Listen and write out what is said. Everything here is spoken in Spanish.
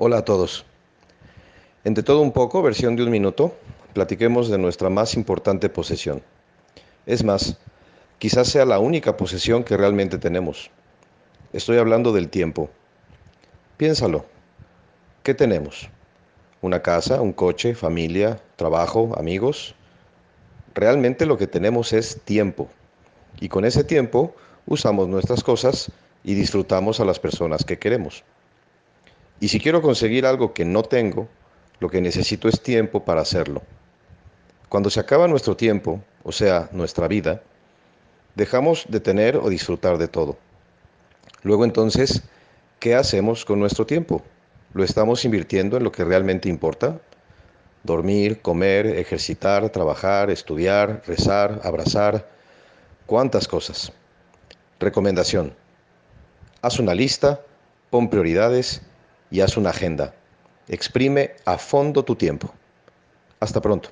Hola a todos. Entre todo un poco, versión de un minuto, platiquemos de nuestra más importante posesión. Es más, quizás sea la única posesión que realmente tenemos. Estoy hablando del tiempo. Piénsalo. ¿Qué tenemos? ¿Una casa, un coche, familia, trabajo, amigos? Realmente lo que tenemos es tiempo. Y con ese tiempo usamos nuestras cosas y disfrutamos a las personas que queremos. Y si quiero conseguir algo que no tengo, lo que necesito es tiempo para hacerlo. Cuando se acaba nuestro tiempo, o sea, nuestra vida, dejamos de tener o disfrutar de todo. Luego entonces, ¿qué hacemos con nuestro tiempo? ¿Lo estamos invirtiendo en lo que realmente importa? Dormir, comer, ejercitar, trabajar, estudiar, rezar, abrazar, cuántas cosas. Recomendación. Haz una lista, pon prioridades y haz una agenda. Exprime a fondo tu tiempo. Hasta pronto.